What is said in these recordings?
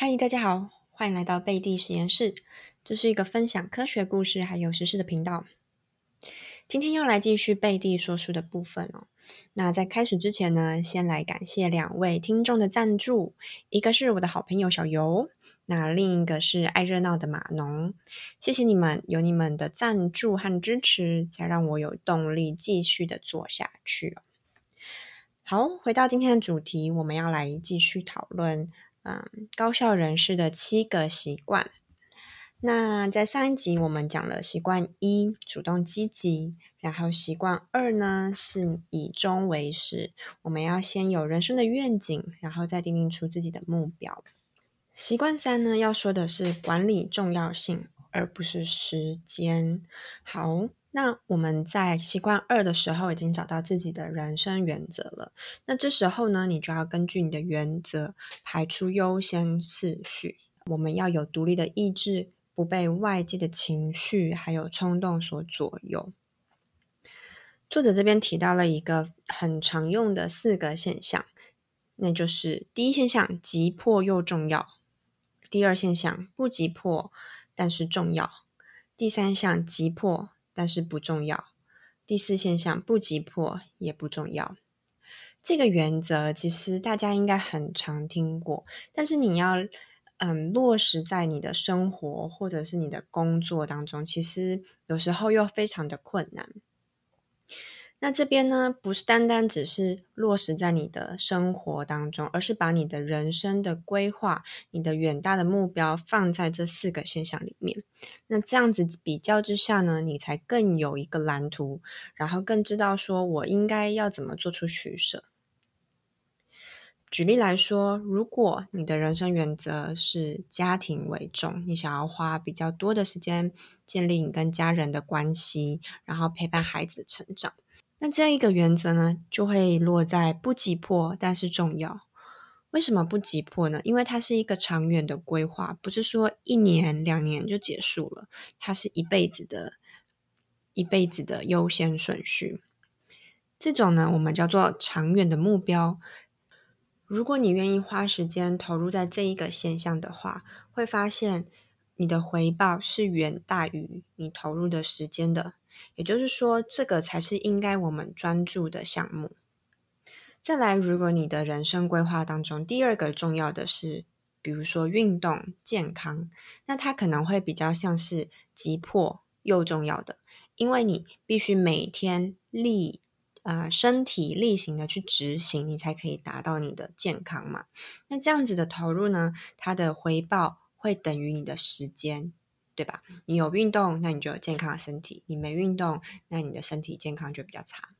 嗨，大家好，欢迎来到贝蒂实验室。这是一个分享科学故事还有实事的频道。今天又来继续贝蒂说书的部分哦。那在开始之前呢，先来感谢两位听众的赞助，一个是我的好朋友小游，那另一个是爱热闹的马农。谢谢你们，有你们的赞助和支持，才让我有动力继续的做下去。好，回到今天的主题，我们要来继续讨论。嗯，高效人士的七个习惯。那在上一集我们讲了习惯一，主动积极；然后习惯二呢，是以终为始。我们要先有人生的愿景，然后再定定出自己的目标。习惯三呢，要说的是管理重要性，而不是时间。好。那我们在习惯二的时候已经找到自己的人生原则了。那这时候呢，你就要根据你的原则排出优先次序。我们要有独立的意志，不被外界的情绪还有冲动所左右。作者这边提到了一个很常用的四个现象，那就是第一现象急迫又重要；第二现象不急迫但是重要；第三项急迫。但是不重要。第四现象不急迫也不重要。这个原则其实大家应该很常听过，但是你要嗯落实在你的生活或者是你的工作当中，其实有时候又非常的困难。那这边呢，不是单单只是落实在你的生活当中，而是把你的人生的规划、你的远大的目标放在这四个现象里面。那这样子比较之下呢，你才更有一个蓝图，然后更知道说我应该要怎么做出取舍。举例来说，如果你的人生原则是家庭为重，你想要花比较多的时间建立你跟家人的关系，然后陪伴孩子成长。那这样一个原则呢，就会落在不急迫，但是重要。为什么不急迫呢？因为它是一个长远的规划，不是说一年两年就结束了，它是一辈子的、一辈子的优先顺序。这种呢，我们叫做长远的目标。如果你愿意花时间投入在这一个现象的话，会发现你的回报是远大于你投入的时间的。也就是说，这个才是应该我们专注的项目。再来，如果你的人生规划当中第二个重要的是，比如说运动健康，那它可能会比较像是急迫又重要的，因为你必须每天力啊身体力行的去执行，你才可以达到你的健康嘛。那这样子的投入呢，它的回报会等于你的时间。对吧？你有运动，那你就有健康的身体；你没运动，那你的身体健康就比较差。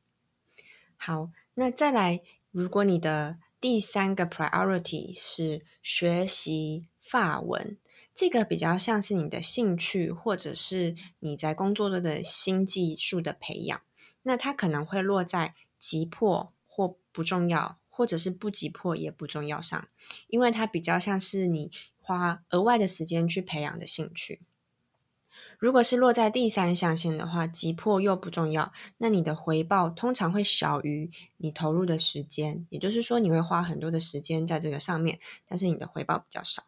好，那再来，如果你的第三个 priority 是学习法文，这个比较像是你的兴趣，或者是你在工作中的新技术的培养，那它可能会落在急迫或不重要，或者是不急迫也不重要上，因为它比较像是你花额外的时间去培养的兴趣。如果是落在第三象限的话，急迫又不重要，那你的回报通常会小于你投入的时间。也就是说，你会花很多的时间在这个上面，但是你的回报比较少。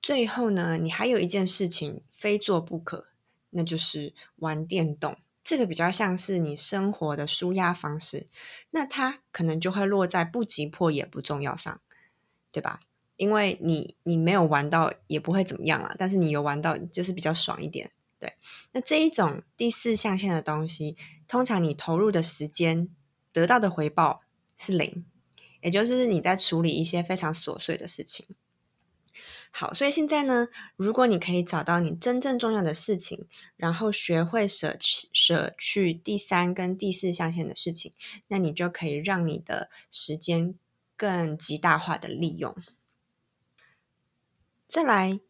最后呢，你还有一件事情非做不可，那就是玩电动。这个比较像是你生活的舒压方式，那它可能就会落在不急迫也不重要上，对吧？因为你你没有玩到也不会怎么样啦，但是你有玩到就是比较爽一点，对。那这一种第四象限的东西，通常你投入的时间得到的回报是零，也就是你在处理一些非常琐碎的事情。好，所以现在呢，如果你可以找到你真正重要的事情，然后学会舍舍去第三跟第四象限的事情，那你就可以让你的时间更极大化的利用。再来，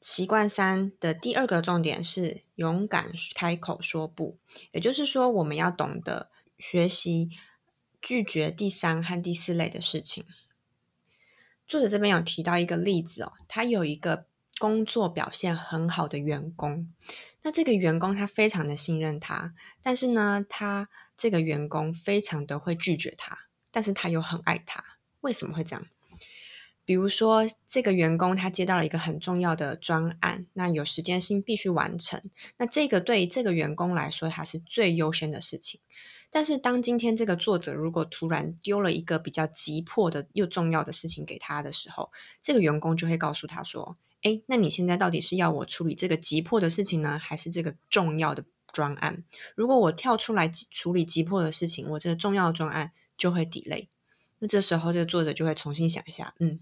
习惯三的第二个重点是勇敢开口说不，也就是说，我们要懂得学习拒绝第三和第四类的事情。作者这边有提到一个例子哦，他有一个工作表现很好的员工，那这个员工他非常的信任他，但是呢，他这个员工非常的会拒绝他，但是他又很爱他，为什么会这样？比如说，这个员工他接到了一个很重要的专案，那有时间性必须完成。那这个对于这个员工来说，他是最优先的事情。但是，当今天这个作者如果突然丢了一个比较急迫的又重要的事情给他的时候，这个员工就会告诉他说：“哎，那你现在到底是要我处理这个急迫的事情呢，还是这个重要的专案？如果我跳出来处理急迫的事情，我这个重要的专案就会 delay。那这时候，这个作者就会重新想一下，嗯。”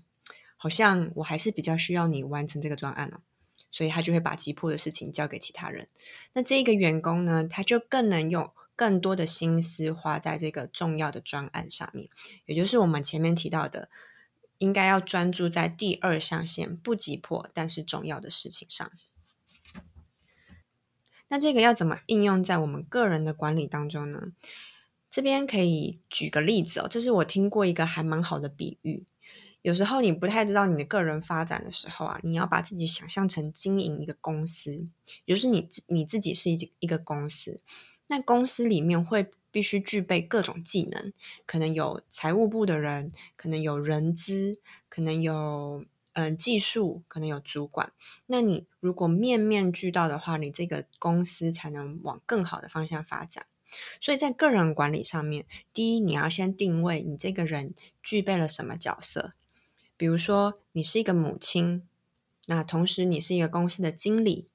好像我还是比较需要你完成这个专案了，所以他就会把急迫的事情交给其他人。那这个员工呢，他就更能用更多的心思花在这个重要的专案上面，也就是我们前面提到的，应该要专注在第二象限不急迫但是重要的事情上。那这个要怎么应用在我们个人的管理当中呢？这边可以举个例子哦，这是我听过一个还蛮好的比喻。有时候你不太知道你的个人发展的时候啊，你要把自己想象成经营一个公司，也就是你你自己是一一个公司，那公司里面会必须具备各种技能，可能有财务部的人，可能有人资，可能有嗯技术，可能有主管。那你如果面面俱到的话，你这个公司才能往更好的方向发展。所以在个人管理上面，第一你要先定位你这个人具备了什么角色。比如说，你是一个母亲，那同时你是一个公司的经理，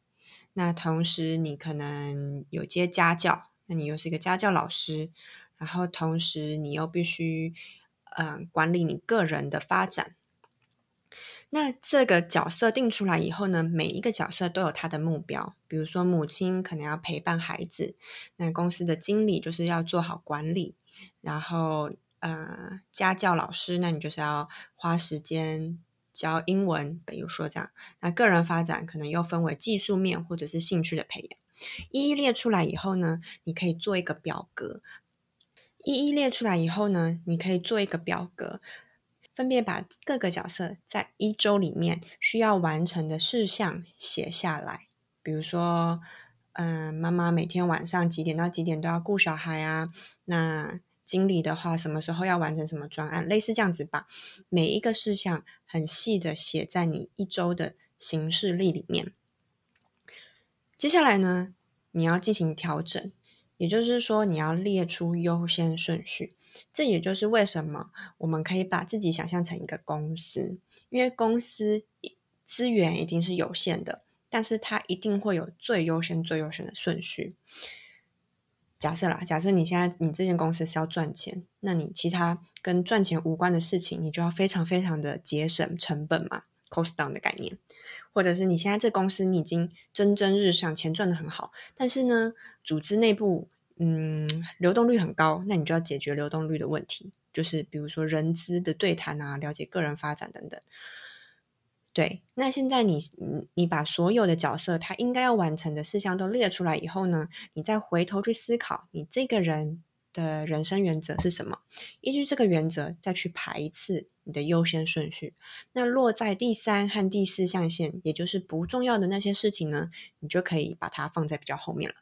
那同时你可能有接家教，那你又是一个家教老师，然后同时你又必须嗯管理你个人的发展。那这个角色定出来以后呢，每一个角色都有他的目标。比如说，母亲可能要陪伴孩子，那公司的经理就是要做好管理，然后。呃，家教老师，那你就是要花时间教英文，比如说这样。那个人发展可能又分为技术面或者是兴趣的培养。一一列出来以后呢，你可以做一个表格。一一列出来以后呢，你可以做一个表格，分别把各个角色在一周里面需要完成的事项写下来。比如说，嗯，妈妈每天晚上几点到几点都要顾小孩啊？那经理的话，什么时候要完成什么专案，类似这样子把每一个事项很细的写在你一周的行事历里面。接下来呢，你要进行调整，也就是说，你要列出优先顺序。这也就是为什么我们可以把自己想象成一个公司，因为公司资源一定是有限的，但是它一定会有最优先、最优先的顺序。假设啦，假设你现在你这间公司是要赚钱，那你其他跟赚钱无关的事情，你就要非常非常的节省成本嘛，cost down 的概念，或者是你现在这公司你已经蒸蒸日上，钱赚的很好，但是呢，组织内部嗯流动率很高，那你就要解决流动率的问题，就是比如说人资的对谈啊，了解个人发展等等。对，那现在你你把所有的角色他应该要完成的事项都列出来以后呢，你再回头去思考你这个人的人生原则是什么，依据这个原则再去排一次你的优先顺序。那落在第三和第四象限，也就是不重要的那些事情呢，你就可以把它放在比较后面了。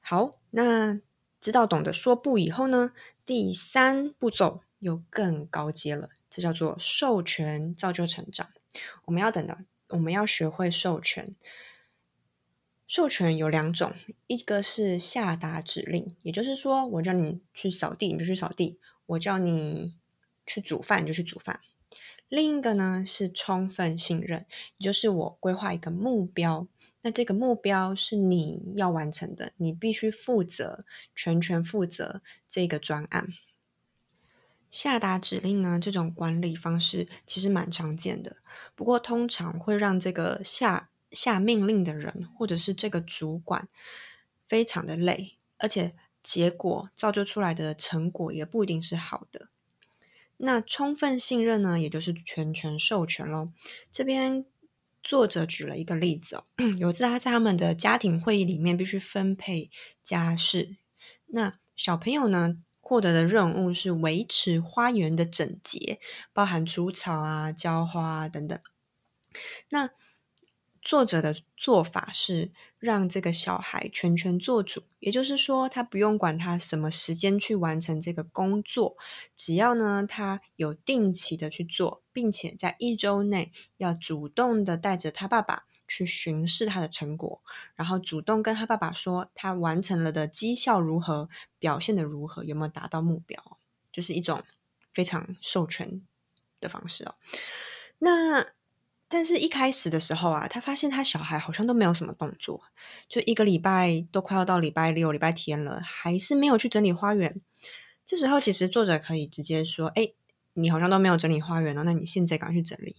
好，那知道懂得说不以后呢，第三步骤又更高阶了。这叫做授权造就成长。我们要等的，我们要学会授权。授权有两种，一个是下达指令，也就是说，我叫你去扫地，你就去扫地；我叫你去煮饭，你就去煮饭。另一个呢是充分信任，也就是我规划一个目标，那这个目标是你要完成的，你必须负责，全权负责这个专案。下达指令呢？这种管理方式其实蛮常见的，不过通常会让这个下下命令的人或者是这个主管非常的累，而且结果造就出来的成果也不一定是好的。那充分信任呢，也就是全权授权喽。这边作者举了一个例子哦，有次他在他们的家庭会议里面必须分配家事，那小朋友呢？获得的任务是维持花园的整洁，包含除草啊、浇花啊等等。那作者的做法是让这个小孩全权做主，也就是说，他不用管他什么时间去完成这个工作，只要呢他有定期的去做，并且在一周内要主动的带着他爸爸去巡视他的成果，然后主动跟他爸爸说他完成了的绩效如何，表现的如何，有没有达到目标，就是一种非常授权的方式哦。那。但是，一开始的时候啊，他发现他小孩好像都没有什么动作，就一个礼拜都快要到礼拜六、礼拜天了，还是没有去整理花园。这时候，其实作者可以直接说：“哎，你好像都没有整理花园了，那你现在赶快去整理。”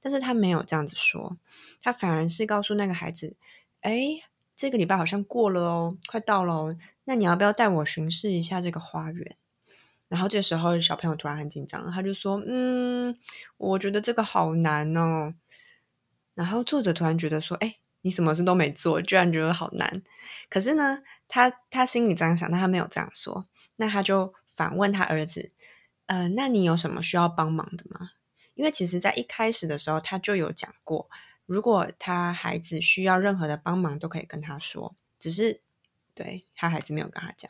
但是他没有这样子说，他反而是告诉那个孩子：“哎，这个礼拜好像过了哦，快到了哦，那你要不要带我巡视一下这个花园？”然后这时候小朋友突然很紧张，他就说：“嗯，我觉得这个好难哦。”然后作者突然觉得说：“哎，你什么事都没做，居然觉得好难。”可是呢，他他心里这样想，但他没有这样说。那他就反问他儿子：“呃，那你有什么需要帮忙的吗？”因为其实在一开始的时候，他就有讲过，如果他孩子需要任何的帮忙，都可以跟他说。只是对他孩子没有跟他讲。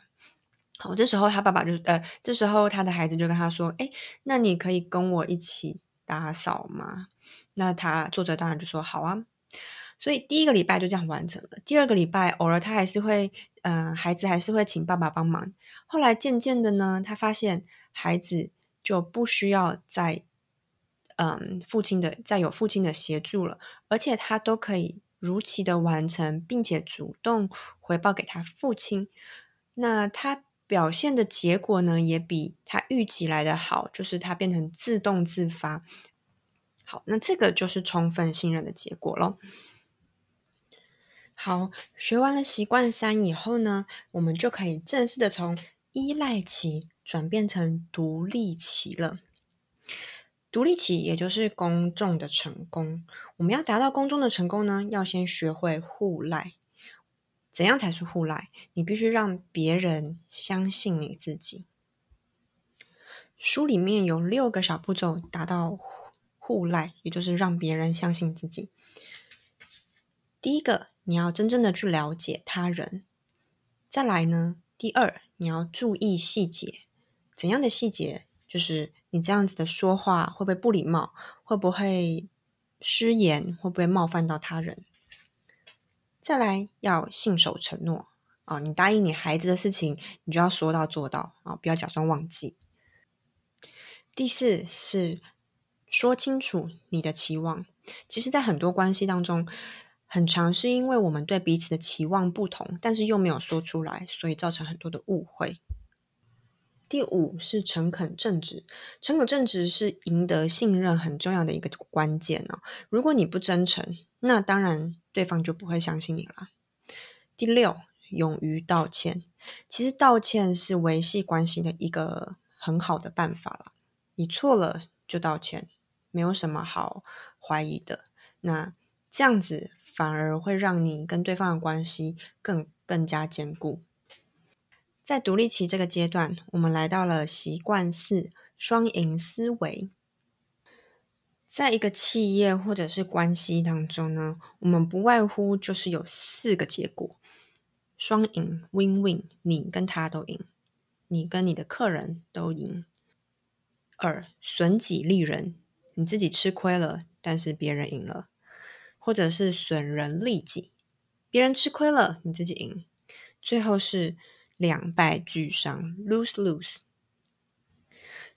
好，这时候他爸爸就呃，这时候他的孩子就跟他说：“哎，那你可以跟我一起打扫吗？”那他作者当然就说：“好啊。”所以第一个礼拜就这样完成了。第二个礼拜，偶尔他还是会，嗯，孩子还是会请爸爸帮忙。后来渐渐的呢，他发现孩子就不需要再，嗯，父亲的再有父亲的协助了，而且他都可以如期的完成，并且主动回报给他父亲。那他。表现的结果呢，也比他预期来的好，就是他变成自动自发。好，那这个就是充分信任的结果咯。好，学完了习惯三以后呢，我们就可以正式的从依赖期转变成独立期了。独立起也就是公众的成功。我们要达到公众的成功呢，要先学会互赖。怎样才是互赖？你必须让别人相信你自己。书里面有六个小步骤达到互赖，也就是让别人相信自己。第一个，你要真正的去了解他人。再来呢，第二，你要注意细节。怎样的细节？就是你这样子的说话会不会不礼貌？会不会失言？会不会冒犯到他人？再来要信守承诺啊！你答应你孩子的事情，你就要说到做到啊！不要假装忘记。第四是说清楚你的期望。其实，在很多关系当中，很长是因为我们对彼此的期望不同，但是又没有说出来，所以造成很多的误会。第五是诚恳正直。诚恳正直是赢得信任很重要的一个关键哦。如果你不真诚，那当然。对方就不会相信你了。第六，勇于道歉。其实道歉是维系关系的一个很好的办法了。你错了就道歉，没有什么好怀疑的。那这样子反而会让你跟对方的关系更更加坚固。在独立期这个阶段，我们来到了习惯四：双赢思维。在一个企业或者是关系当中呢，我们不外乎就是有四个结果：双赢 （win-win），你跟他都赢，你跟你的客人都赢；二损己利人，你自己吃亏了，但是别人赢了；或者是损人利己，别人吃亏了，你自己赢；最后是两败俱伤 （lose-lose）。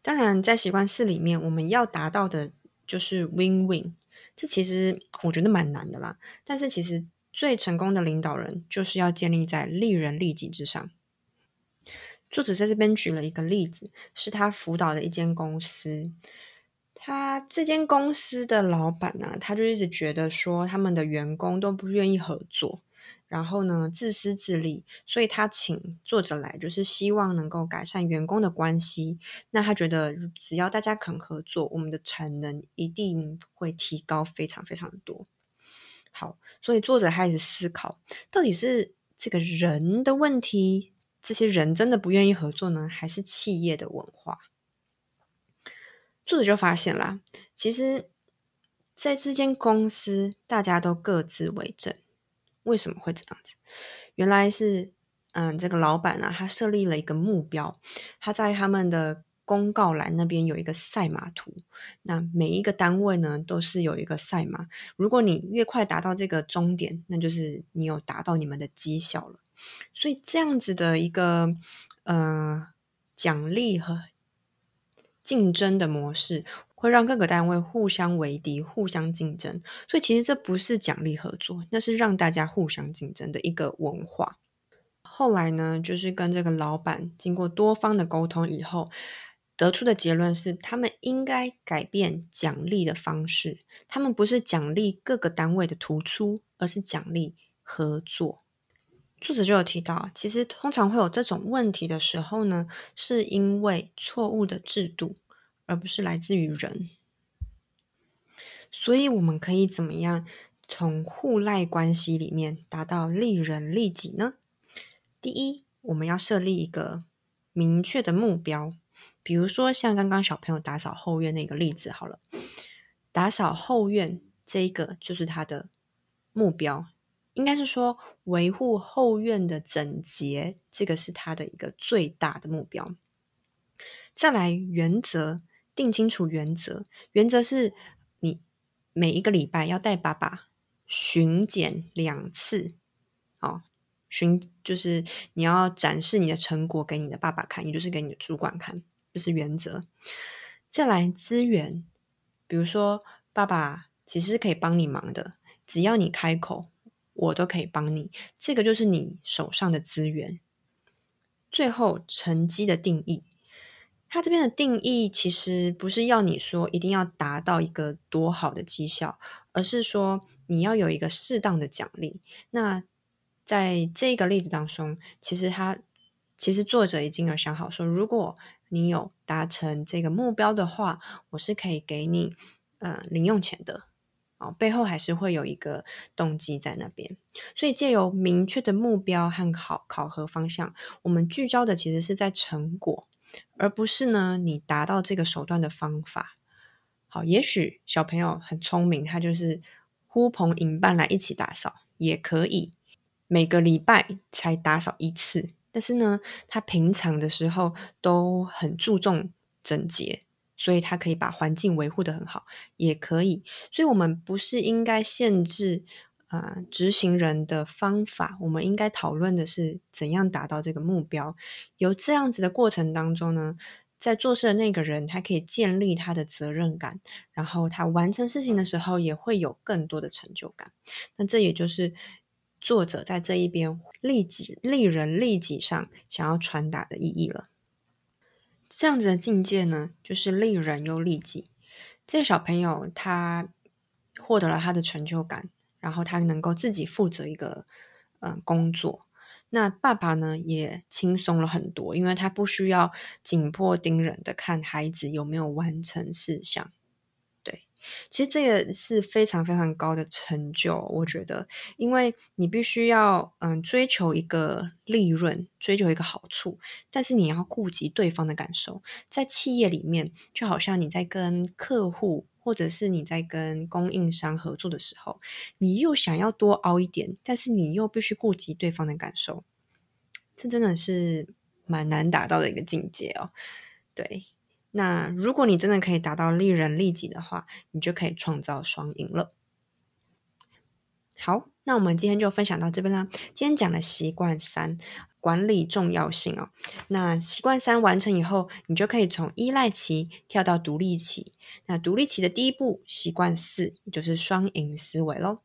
当然，在习惯四里面，我们要达到的。就是 win-win，这其实我觉得蛮难的啦。但是其实最成功的领导人就是要建立在利人利己之上。作者在这边举了一个例子，是他辅导的一间公司。他这间公司的老板呢，他就一直觉得说他们的员工都不愿意合作。然后呢，自私自利，所以他请作者来，就是希望能够改善员工的关系。那他觉得，只要大家肯合作，我们的产能一定会提高非常非常的多。好，所以作者开始思考，到底是这个人的问题，这些人真的不愿意合作呢，还是企业的文化？作者就发现啦，其实。在这间公司，大家都各自为政。为什么会这样子？原来是，嗯，这个老板啊，他设立了一个目标，他在他们的公告栏那边有一个赛马图。那每一个单位呢，都是有一个赛马。如果你越快达到这个终点，那就是你有达到你们的绩效了。所以这样子的一个，呃，奖励和竞争的模式。会让各个单位互相为敌、互相竞争，所以其实这不是奖励合作，那是让大家互相竞争的一个文化。后来呢，就是跟这个老板经过多方的沟通以后，得出的结论是，他们应该改变奖励的方式，他们不是奖励各个单位的突出，而是奖励合作。作者就有提到，其实通常会有这种问题的时候呢，是因为错误的制度。而不是来自于人，所以我们可以怎么样从互赖关系里面达到利人利己呢？第一，我们要设立一个明确的目标，比如说像刚刚小朋友打扫后院那个例子，好了，打扫后院这一个就是他的目标，应该是说维护后院的整洁，这个是他的一个最大的目标。再来原则。定清楚原则，原则是你每一个礼拜要带爸爸巡检两次，哦，巡就是你要展示你的成果给你的爸爸看，也就是给你的主管看，这是原则。再来资源，比如说爸爸其实是可以帮你忙的，只要你开口，我都可以帮你，这个就是你手上的资源。最后成绩的定义。他这边的定义其实不是要你说一定要达到一个多好的绩效，而是说你要有一个适当的奖励。那在这个例子当中，其实他其实作者已经有想好说，如果你有达成这个目标的话，我是可以给你呃零用钱的哦，背后还是会有一个动机在那边。所以借由明确的目标和考考核方向，我们聚焦的其实是在成果。而不是呢，你达到这个手段的方法好，也许小朋友很聪明，他就是呼朋引伴来一起打扫，也可以每个礼拜才打扫一次。但是呢，他平常的时候都很注重整洁，所以他可以把环境维护的很好，也可以。所以，我们不是应该限制。啊，执行人的方法，我们应该讨论的是怎样达到这个目标。由这样子的过程当中呢，在做事的那个人，他可以建立他的责任感，然后他完成事情的时候也会有更多的成就感。那这也就是作者在这一边利己、利人、利己上想要传达的意义了。这样子的境界呢，就是利人又利己。这个小朋友他获得了他的成就感。然后他能够自己负责一个嗯工作，那爸爸呢也轻松了很多，因为他不需要紧迫盯人的看孩子有没有完成事项。对，其实这个是非常非常高的成就，我觉得，因为你必须要嗯追求一个利润，追求一个好处，但是你要顾及对方的感受，在企业里面，就好像你在跟客户。或者是你在跟供应商合作的时候，你又想要多凹一点，但是你又必须顾及对方的感受，这真的是蛮难达到的一个境界哦。对，那如果你真的可以达到利人利己的话，你就可以创造双赢了。好，那我们今天就分享到这边啦。今天讲的习惯三。管理重要性哦。那习惯三完成以后，你就可以从依赖期跳到独立期。那独立期的第一步，习惯四，就是双赢思维喽。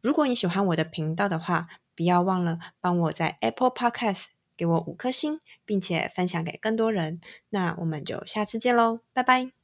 如果你喜欢我的频道的话，不要忘了帮我在 Apple Podcast 给我五颗星，并且分享给更多人。那我们就下次见喽，拜拜。